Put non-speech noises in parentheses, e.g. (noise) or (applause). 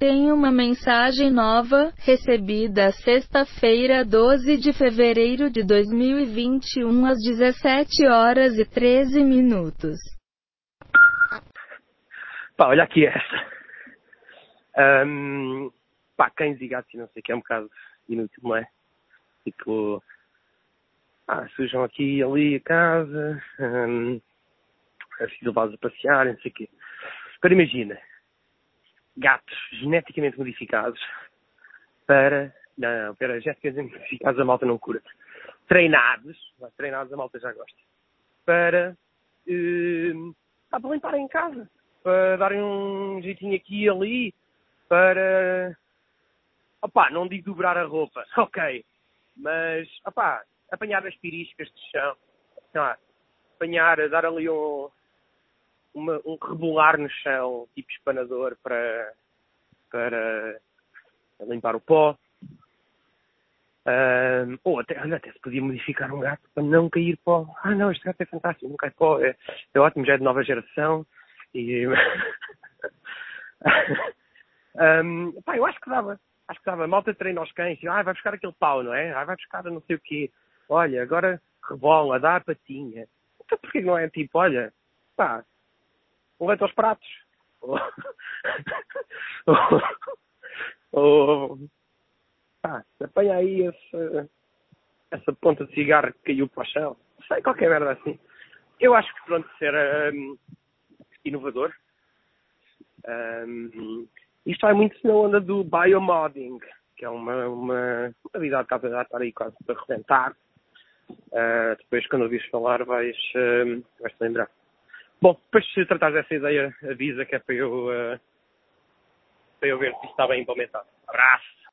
Tem uma mensagem nova recebida sexta-feira, 12 de fevereiro de 2021, às 17 horas e 13 minutos. Pá, olha aqui esta. Um, pá, cães e gatos e não sei o que é um bocado inútil, não é? Tipo, ah, sujam aqui e ali a casa, um, assim levados a passear, não sei o quê. Agora imagina, gatos geneticamente modificados para. Não, para geneticamente modificados a malta não cura. Treinados, treinados a malta já gosta. Para. Uh, para limparem em casa. Para darem um jeitinho aqui e ali. Para. Opá, não digo dobrar a roupa, (laughs) ok. Mas, opá, apanhar as piriscas de chão. Não, apanhar, dar ali um, uma, um rebolar no chão, tipo espanador, para, para limpar o pó. Um, ou até, olha, até se podia modificar um gato para não cair pó. Ah, não, este gato é fantástico, não cai pó. É, é ótimo, já é de nova geração. E. (laughs) um, pá, eu acho que dava. Acho que dava. Malta treina aos cães. Ah, vai buscar aquele pau, não é? Ah, vai buscar não sei o quê. Olha, agora rebola, dá a patinha. Então porquê não é tipo, olha, pá, levanta os pratos. Ou, (laughs) ou, ah, apanha aí esse, essa ponta de cigarro que caiu para o chão. Sei, qualquer merda assim. Eu acho que pronto, ser um, inovador. Um, isto vai muito na onda do biomodding, que é uma, uma habilidade que está a estar aí quase para reventar. Uh, depois, quando ouvires falar, vais, uh, vais te lembrar. Bom, depois se tratares dessa ideia, avisa que é para eu, uh, para eu ver se está bem implementado. Abraço!